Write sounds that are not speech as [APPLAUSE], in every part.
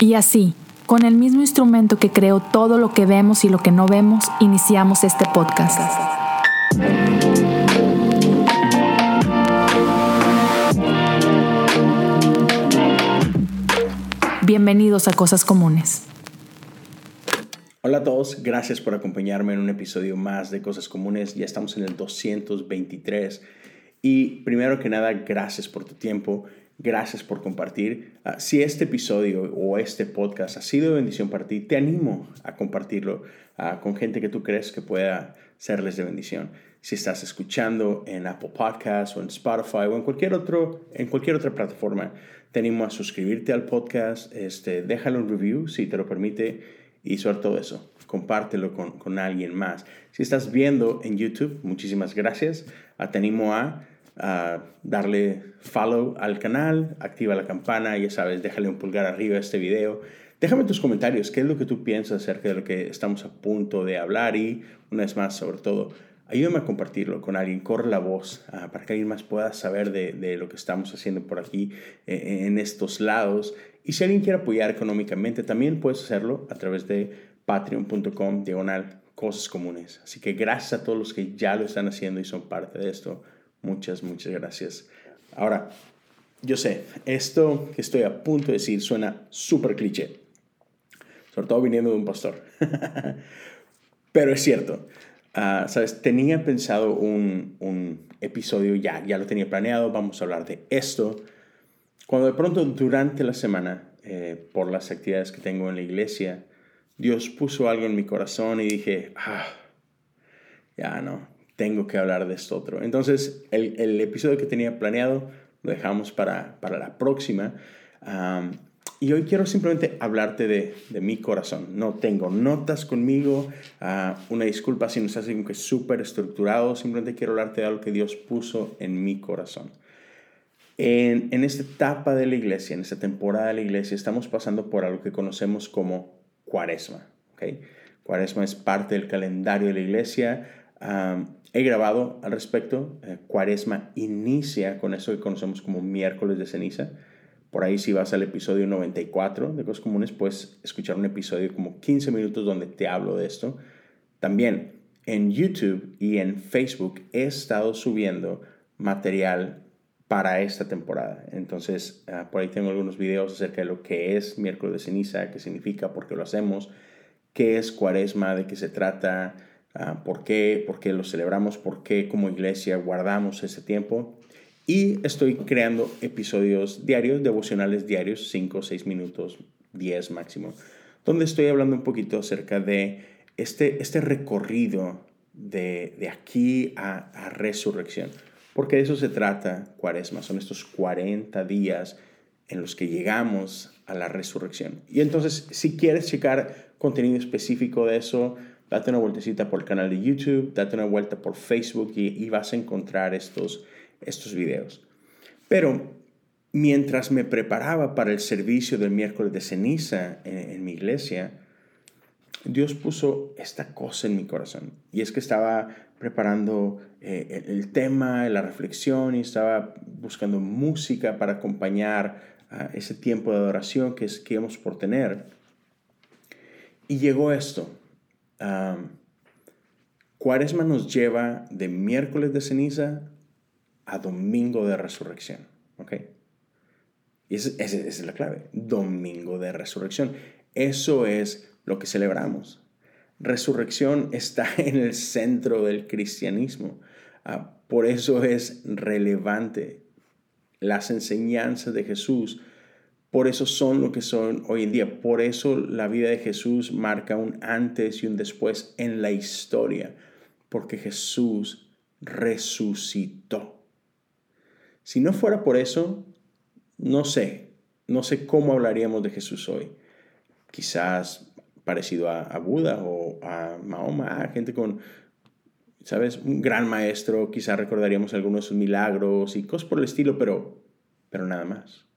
Y así, con el mismo instrumento que creó todo lo que vemos y lo que no vemos, iniciamos este podcast. Bienvenidos a Cosas Comunes. Hola a todos, gracias por acompañarme en un episodio más de Cosas Comunes. Ya estamos en el 223 y primero que nada, gracias por tu tiempo. Gracias por compartir. Ah, si este episodio o este podcast ha sido de bendición para ti, te animo a compartirlo ah, con gente que tú crees que pueda serles de bendición. Si estás escuchando en Apple Podcasts o en Spotify o en cualquier, otro, en cualquier otra plataforma, te animo a suscribirte al podcast, este, déjalo un review si te lo permite y sobre todo eso, compártelo con, con alguien más. Si estás viendo en YouTube, muchísimas gracias. Ah, te animo a darle follow al canal, activa la campana, ya sabes, déjale un pulgar arriba a este video. Déjame tus comentarios, qué es lo que tú piensas acerca de lo que estamos a punto de hablar y, una vez más, sobre todo, ayúdame a compartirlo con alguien, corre la voz ah, para que alguien más pueda saber de, de, lo que estamos haciendo por aquí eh, en estos lados. Y si alguien quiere apoyar económicamente, también puedes hacerlo a través de patreon.com diagonal cosas comunes. Así que gracias a todos los que ya lo están haciendo y son parte de esto. Muchas, muchas gracias. Ahora, yo sé, esto que estoy a punto de decir suena súper cliché, sobre todo viniendo de un pastor, [LAUGHS] pero es cierto. Ah, Sabes, tenía pensado un, un, episodio ya, ya lo tenía planeado, vamos a hablar de esto. Cuando de pronto durante la semana, eh, por las actividades que tengo en la iglesia, Dios puso algo en mi corazón y dije, ah, ya no, tengo que hablar de esto otro. Entonces, el, el episodio que tenía planeado lo dejamos para, para la próxima. y hoy quiero simplemente hablarte de, de, mi corazón. No tengo notas conmigo. Uh, una disculpa si no estás como que súper estructurado. Simplemente quiero hablarte de algo que Dios puso en mi corazón. En, en esta etapa de la iglesia, en esta temporada de la iglesia, estamos pasando por algo que conocemos como cuaresma. ¿okay? Cuaresma es parte del calendario de la iglesia. Um, he grabado al respecto. Eh, cuaresma inicia con eso que conocemos como miércoles de ceniza. Por ahí si vas al episodio 94 de Cosas Comunes, puedes escuchar un episodio como 15 minutos donde te hablo de esto. También en YouTube y en Facebook he estado subiendo material para esta temporada. Entonces, ah, por ahí tengo algunos videos acerca de lo que es miércoles de ceniza, qué significa, por qué lo hacemos, qué es cuaresma, de qué se trata, Ah, por, qué, por qué lo celebramos, por qué como iglesia guardamos ese tiempo. Y estoy creando episodios diarios, devocionales diarios, 5, 6 minutos, 10 máximo, donde estoy hablando un poquito acerca de este, este recorrido de, de aquí a, a, resurrección. Porque de eso se trata Cuaresma, son estos 40 días en los que llegamos a la resurrección. Y entonces, si quieres checar contenido específico de eso, date una vueltecita por el canal de YouTube, date una vuelta por Facebook y, vas a encontrar estos, estos videos. Pero mientras me preparaba para el servicio del miércoles de ceniza en, mi iglesia, Dios puso esta cosa en mi corazón. Y es que estaba preparando eh, el tema, la reflexión y estaba buscando música para acompañar a ese tiempo de adoración que, es, que íbamos por tener. Y llegó esto cuaresma nos lleva de miércoles de ceniza a domingo de resurrección. ¿Ok? Y esa, es la clave. Domingo de resurrección. Eso es lo que celebramos. Resurrección está [LAUGHS] en el centro del cristianismo. Ah, por eso es relevante. Las enseñanzas de Jesús por eso son lo que son hoy en día. Por eso la vida de Jesús marca un antes y un después en la historia. Porque Jesús resucitó. Si no fuera por eso, no sé, no sé cómo hablaríamos de Jesús hoy. Quizás parecido a, Buda o a Mahoma, a gente con, ¿sabes? Un gran maestro, quizás recordaríamos algunos milagros y cosas por el estilo, pero, pero nada más.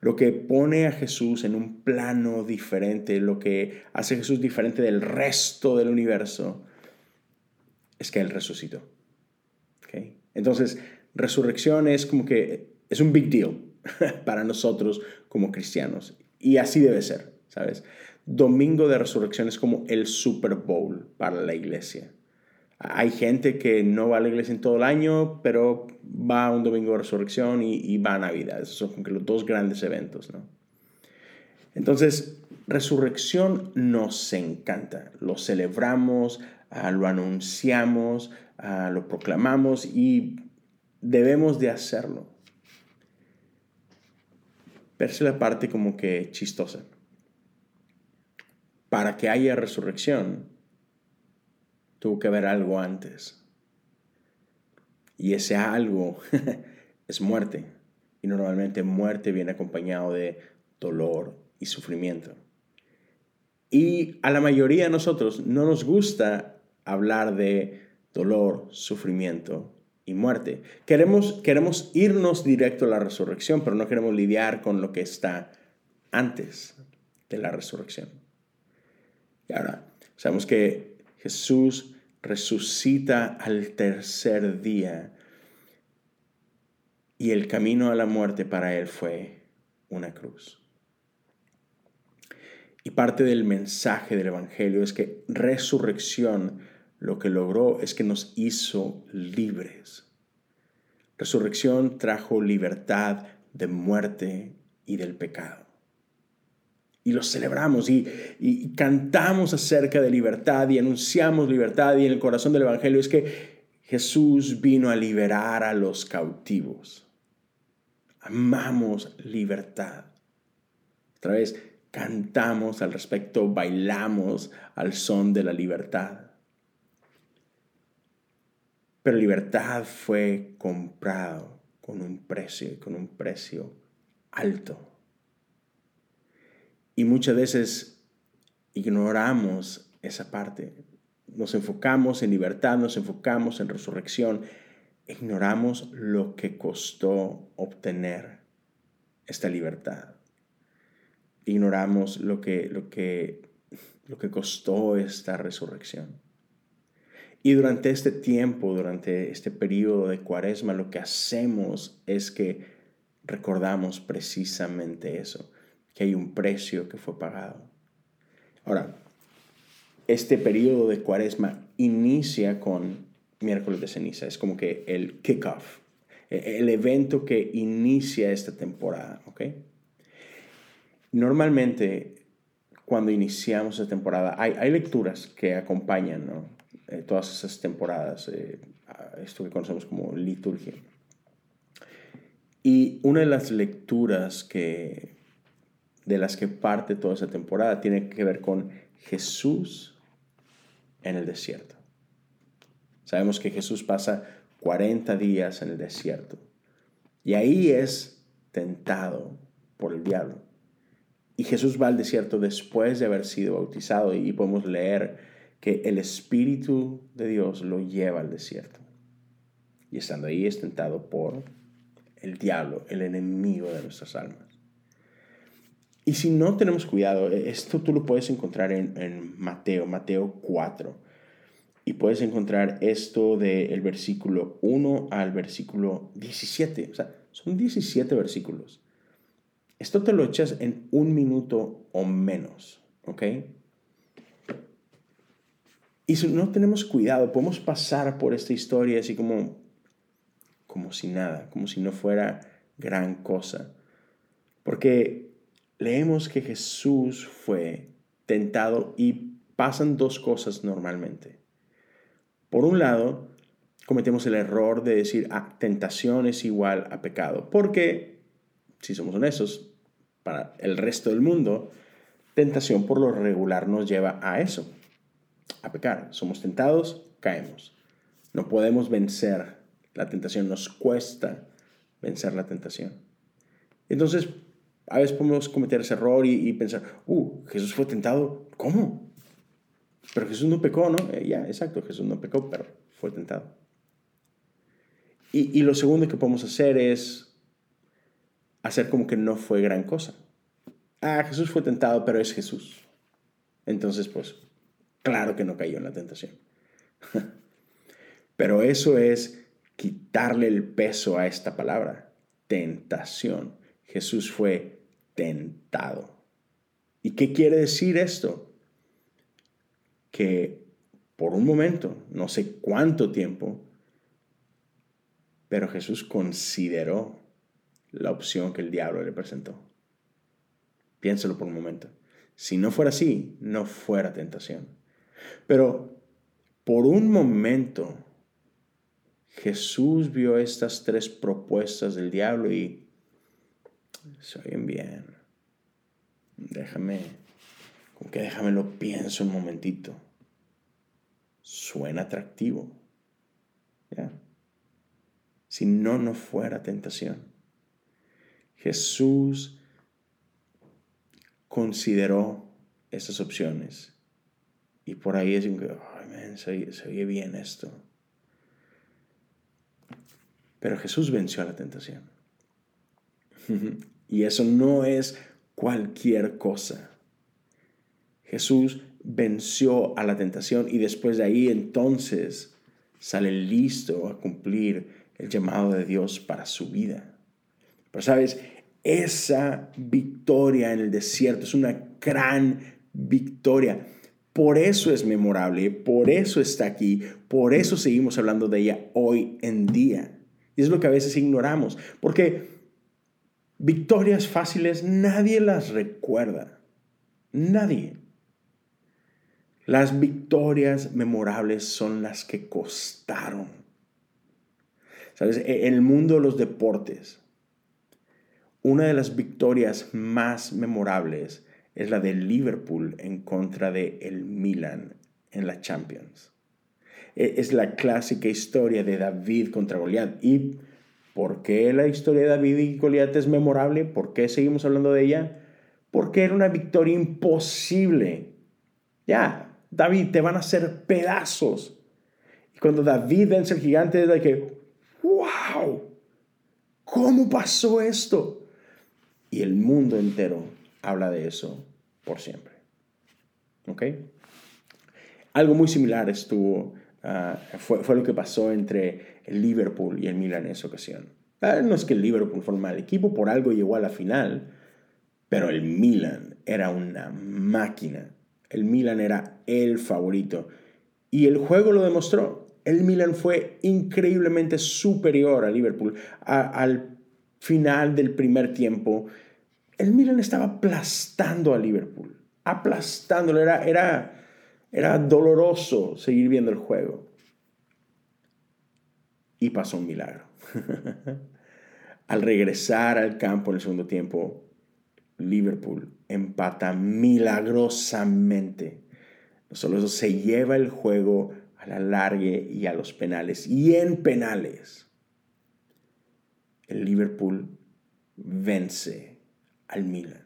Lo que pone a Jesús en un plano diferente, lo que hace a Jesús diferente del resto del universo, es que Él resucitó. ¿Okay? Entonces, resurrección es como que es un big deal [LAUGHS] para nosotros como cristianos. y así debe ser, ¿sabes? Domingo de Resurrección es como el Super Bowl para la iglesia. Hay gente que no va a la iglesia en todo el año, pero va un domingo de resurrección y, va a Navidad. Esos son los dos grandes eventos, ¿no? Entonces, resurrección nos encanta. Lo celebramos, ah, lo anunciamos, ah, lo proclamamos y debemos de hacerlo. Pero es la parte como que chistosa. Para que haya resurrección, tuvo que haber algo antes. Y ese algo [LAUGHS] es muerte. Y normalmente muerte viene acompañado de dolor y sufrimiento. Y a la mayoría de nosotros no nos gusta hablar de dolor, sufrimiento y muerte. Queremos, queremos irnos directo a la resurrección, pero no queremos lidiar con lo que está antes de la resurrección. Y ahora, sabemos que Jesús resucita al tercer día y el camino a la muerte para él fue una cruz. Y parte del mensaje del Evangelio es que resurrección lo que logró es que nos hizo libres. Resurrección trajo libertad de muerte y del pecado y lo celebramos y, cantamos acerca de libertad y anunciamos libertad y en el corazón del Evangelio es que Jesús vino a liberar a los cautivos. Amamos libertad. Otra vez, cantamos al respecto, bailamos al son de la libertad. Pero libertad fue comprado con un precio, con un precio alto. Y muchas veces ignoramos esa parte. Nos enfocamos en libertad, nos enfocamos en resurrección. Ignoramos lo que costó obtener esta libertad. Ignoramos lo que, lo que, lo que costó esta resurrección. Y durante este tiempo, durante este periodo de cuaresma, lo que hacemos es que recordamos precisamente eso que hay un precio que fue pagado. Ahora, este periodo de cuaresma inicia con miércoles de ceniza, es como que el kickoff, e-, el evento que inicia esta temporada, ¿ok? Normalmente, cuando iniciamos esta temporada, hay, lecturas que acompañan ¿no? Eh, todas esas temporadas, eh, esto que conocemos como liturgia. Y una de las lecturas que, de las que parte toda esa temporada tiene que ver con Jesús en el desierto. Sabemos que Jesús pasa 40 días en el desierto y ahí es tentado por el diablo. Y Jesús va al desierto después de haber sido bautizado y podemos leer que el Espíritu de Dios lo lleva al desierto. Y estando ahí es tentado por el diablo, el enemigo de nuestras almas. Y si no tenemos cuidado, e, esto tú lo puedes encontrar en, Mateo, Mateo 4. Y puedes encontrar esto del versículo 1 al versículo 17. O sea, son 17 versículos. Esto te lo echas en un minuto o menos, ¿ok? Y si no tenemos cuidado, podemos pasar por esta historia así como, como si nada, como si no fuera gran cosa. Porque leemos que Jesús fue tentado y pasan dos cosas normalmente. Por un lado, cometemos el error de decir, ah, tentación es igual a pecado, porque, si somos honestos, para el resto del mundo, tentación por lo regular nos lleva a eso, a pecar. Somos tentados, caemos. No podemos vencer la tentación, nos cuesta vencer la tentación. Entonces, a veces podemos cometer ese error y, pensar, uh, Jesús fue tentado, ¿cómo? Pero Jesús no pecó, ¿no? Eh, ya, exacto, Jesús no pecó, pero fue tentado. Y, y lo segundo que podemos hacer es hacer como que no fue gran cosa. Ah, Jesús fue tentado, pero es Jesús. Entonces, pues, claro que no cayó en la tentación. [LAUGHS] pero eso es quitarle el peso a esta palabra, tentación. Jesús fue tentado. ¿Y qué quiere decir esto? Que por un momento, no sé cuánto tiempo, pero Jesús consideró la opción que el diablo le presentó. Piénselo por un momento. Si no fuera así, no fuera tentación. Pero por un momento, Jesús vio estas tres propuestas del diablo y se oyen bien. Déjame, como que déjame lo pienso un momentito. Suena atractivo. Si no, no fuera tentación. Jesús consideró esas opciones. Y por ahí es que, se oye bien esto. Pero Jesús venció a la tentación. [LAUGHS] y eso no es cualquier cosa. Jesús venció a la tentación y después de ahí entonces sale listo a cumplir el llamado de Dios para su vida. Pero sabes, esa victoria en el desierto es una gran victoria. Por eso es memorable, por eso está aquí, por eso seguimos hablando de ella hoy en día. Y es lo que a veces ignoramos, porque victorias fáciles nadie las recuerda. Nadie. Las victorias memorables son las que costaron. ¿Sabes? En el mundo de los deportes, una de las victorias más memorables es la de Liverpool en contra de el Milan en la Champions. E-, es la clásica historia de David contra Goliat. ¿Y por qué la historia de David y Goliat es memorable? ¿Por qué seguimos hablando de ella? Porque era una victoria imposible. Ya, David, te van a hacer pedazos. Y cuando David vence al gigante, es de que, wow, ¿cómo pasó esto? Y el mundo entero habla de eso por siempre. ¿Ok? Algo muy similar estuvo Ah, fue, fue, lo que pasó entre el Liverpool y el Milan en esa ocasión. Ah, no es que el Liverpool fue un mal equipo, por algo llegó a la final, pero el Milan era una máquina. El Milan era el favorito. Y el juego lo demostró. El Milan fue increíblemente superior al Liverpool. al final del primer tiempo, el Milan estaba aplastando a Liverpool. Aplastándolo. Era, era, era doloroso seguir viendo el juego. Y pasó un milagro. [LAUGHS] al regresar al campo en el segundo tiempo, Liverpool empata milagrosamente. No solo eso, se lleva el juego a la larga y a los penales. Y en penales, el Liverpool vence al Milan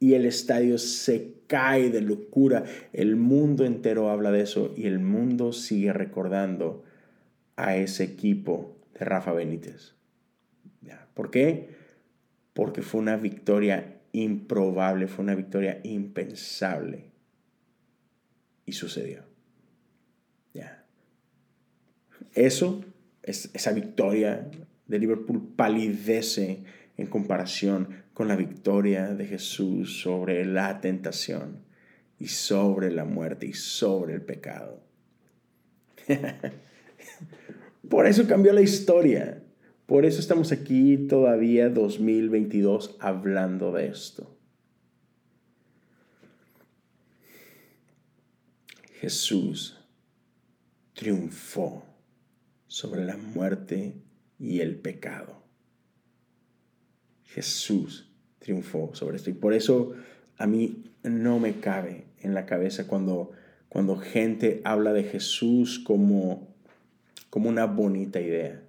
y el estadio se cae de locura. El mundo entero habla de eso y el mundo sigue recordando a ese equipo de Rafa Benítez. ¿Por qué? Porque fue una victoria improbable, fue una victoria impensable. Y sucedió. Ya. Eso, es, esa victoria de Liverpool palidece en comparación con la victoria de Jesús sobre la tentación y sobre la muerte y sobre el pecado. [LAUGHS] Por eso cambió la historia. Por eso estamos aquí todavía 2022 hablando de esto. Jesús triunfó sobre la muerte y el pecado. Jesús triunfó sobre esto. Y por eso a mí no me cabe en la cabeza cuando, cuando gente habla de Jesús como, como una bonita idea.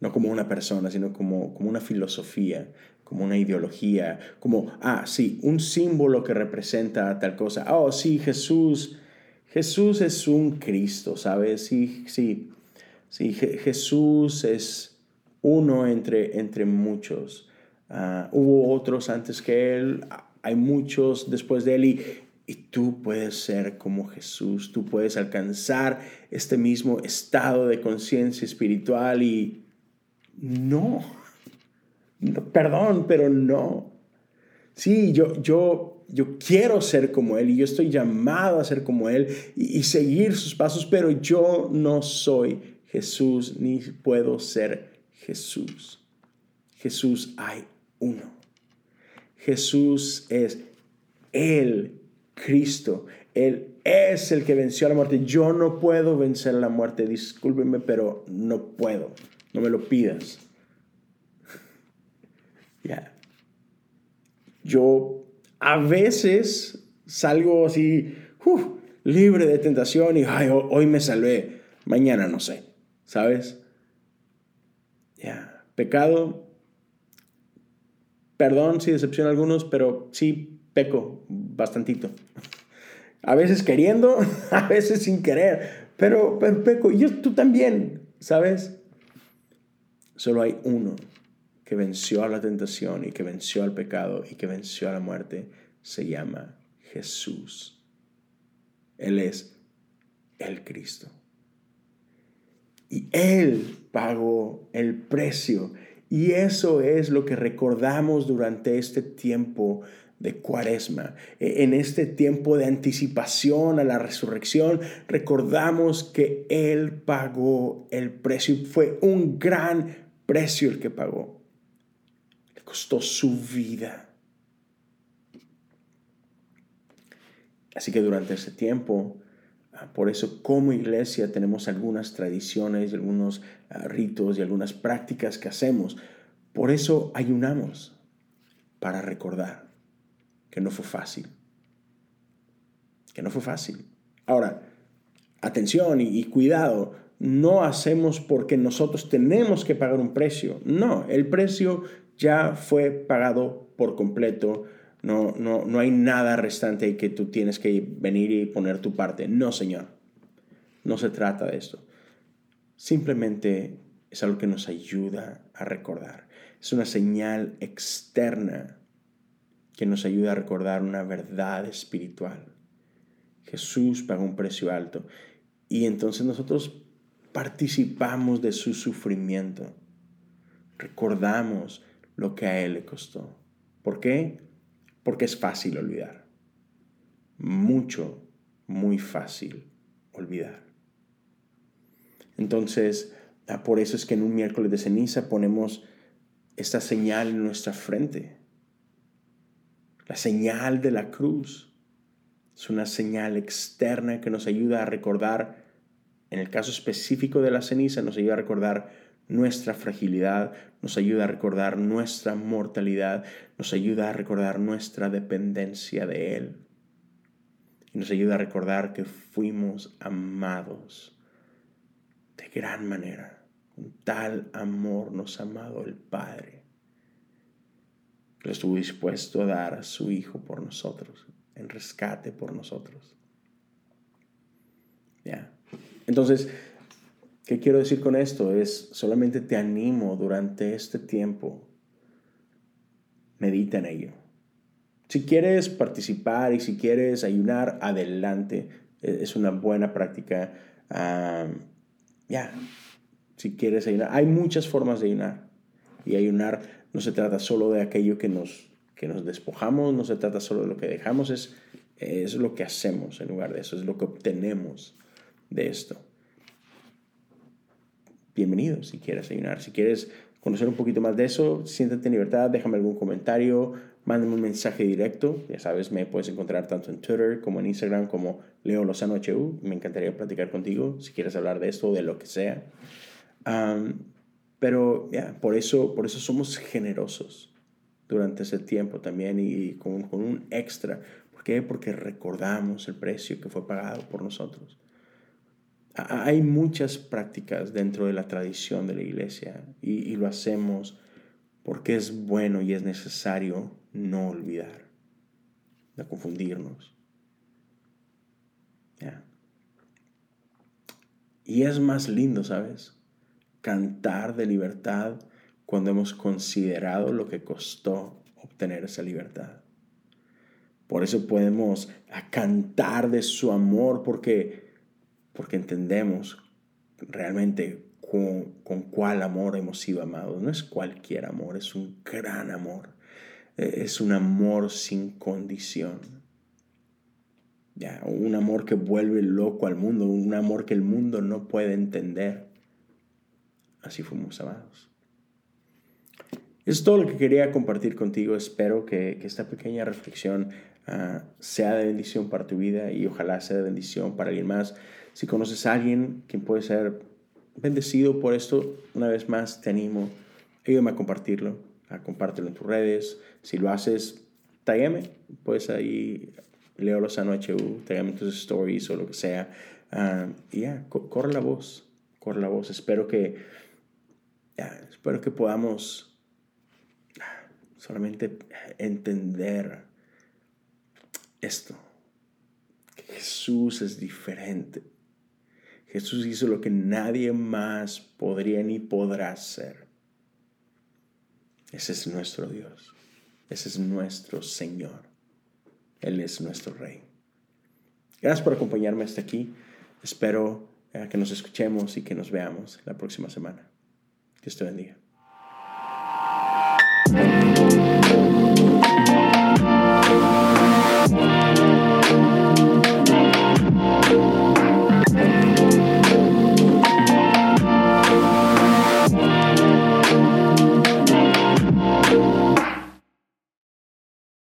No como una persona, sino como, como una filosofía, como una ideología, como, ah, sí, un símbolo que representa tal cosa. Oh, sí, Jesús, Jesús es un Cristo, ¿sabes? Sí, sí, sí, Jesús es uno entre, entre muchos. Ah, hubo otros antes que Él, hay muchos después de Él y, y tú puedes ser como Jesús, tú puedes alcanzar este mismo estado de conciencia espiritual y no. perdón, pero no. Sí, yo, yo, yo quiero ser como Él y yo estoy llamado a ser como Él y, y seguir sus pasos, pero yo no soy Jesús ni puedo ser Jesús. Jesús hay uno. Jesús es el Cristo. Él es el que venció a la muerte. Yo no puedo vencer a la muerte. Discúlpeme, pero no puedo. No me lo pidas. [LAUGHS] Ya. Yo a veces salgo así, libre de tentación y hoy me salvé. Mañana no sé. ¿Sabes? Ya. Pecado. Perdón si decepciona a algunos, pero sí peco bastantito. A veces queriendo, [LAUGHS] a veces sin querer, pero, peco. Y yo, tú también, ¿sabes? Solo hay uno que venció a la tentación y que venció al pecado y que venció a la muerte. Se llama Jesús. Él es el Cristo. Y Él pagó el precio. Y eso es lo que recordamos durante este tiempo de cuaresma. E, en este tiempo de anticipación a la resurrección, recordamos que Él pagó el precio. Fue un gran precio el que pagó. Le costó su vida. Así que durante ese tiempo, por eso como iglesia tenemos algunas tradiciones algunos ah, ritos y algunas prácticas que hacemos. Por eso ayunamos para recordar que no fue fácil. Que no fue fácil. Ahora, atención y, cuidado, no hacemos porque nosotros tenemos que pagar un precio. No, el precio ya fue pagado por completo. No, no, no hay nada restante que tú tienes que venir y poner tu parte. No, Señor. No se trata de esto. Simplemente es algo que nos ayuda a recordar. Es una señal externa que nos ayuda a recordar una verdad espiritual. Jesús pagó un precio alto y entonces nosotros participamos de su sufrimiento. Recordamos lo que a Él le costó. ¿Por qué? Porque es fácil olvidar. Mucho, muy fácil olvidar. Entonces, ah, por eso es que en un miércoles de ceniza ponemos esta señal en nuestra frente la señal de la cruz es una señal externa que nos ayuda a recordar, en el caso específico de la ceniza, nos ayuda a recordar nuestra fragilidad, nos ayuda a recordar nuestra mortalidad, nos ayuda a recordar nuestra dependencia de Él. Y nos ayuda a recordar que fuimos amados de gran manera. Con tal amor nos ha amado el Padre lo estuvo dispuesto a dar a su Hijo por nosotros, en rescate por nosotros. ¿Ya? Entonces, ¿qué quiero decir con esto? Es solamente te animo durante este tiempo, medita en ello. Si quieres participar y si quieres ayunar, adelante. E, es una buena práctica. ya, si quieres ayunar. Hay muchas formas de ayunar. Y ayunar no se trata solo de aquello que nos, que nos despojamos, no se trata solo de lo que dejamos, es, es lo que hacemos en lugar de eso, es lo que obtenemos de esto. Bienvenido si quieres ayunar, si quieres conocer un poquito más de eso, siéntate en libertad, déjame algún comentario, mándame un mensaje directo, ya sabes, me puedes encontrar tanto en Twitter como en Instagram como Leo Lozano HU, me encantaría platicar contigo si quieres hablar de esto o de lo que sea. Pero ya, por, eso, por eso somos generosos durante ese tiempo también y con, con un extra. ¿Por qué? Porque recordamos el precio que fue pagado por nosotros. Hay muchas prácticas dentro de la tradición de la iglesia y, lo hacemos porque es bueno y es necesario no olvidar, no confundirnos. Y es más lindo, ¿sabes? cantar de libertad cuando hemos considerado lo que costó obtener esa libertad. Por eso podemos cantar de su amor porque, porque entendemos realmente con, con, cuál amor hemos sido amados. No es cualquier amor, es un gran amor. eh, es un amor sin condición. Ya, un amor que vuelve loco al mundo, un amor que el mundo no puede entender. Así fuimos amados. Es todo lo que quería compartir contigo. Espero que, esta pequeña reflexión ah, sea de bendición para tu vida y ojalá sea de bendición para alguien más. Si conoces a alguien quien puede ser bendecido por esto, una vez más te animo, ayúdame a compartirlo, a compártelo en tus redes. Si lo haces, tagueme, pues ahí Leo Lozano HU, tagueme en tus stories o lo que sea. Ah, y ya, corre la voz, corre la voz. Espero que, espero que podamos solamente entender esto. Que Jesús es diferente Jesús hizo lo que nadie más podría ni podrá hacer. Ese es nuestro Dios. Ese es nuestro Señor. Él es nuestro Rey. Gracias por acompañarme hasta aquí. Espero eh, que nos escuchemos y que nos veamos la próxima semana. Dios te bendiga.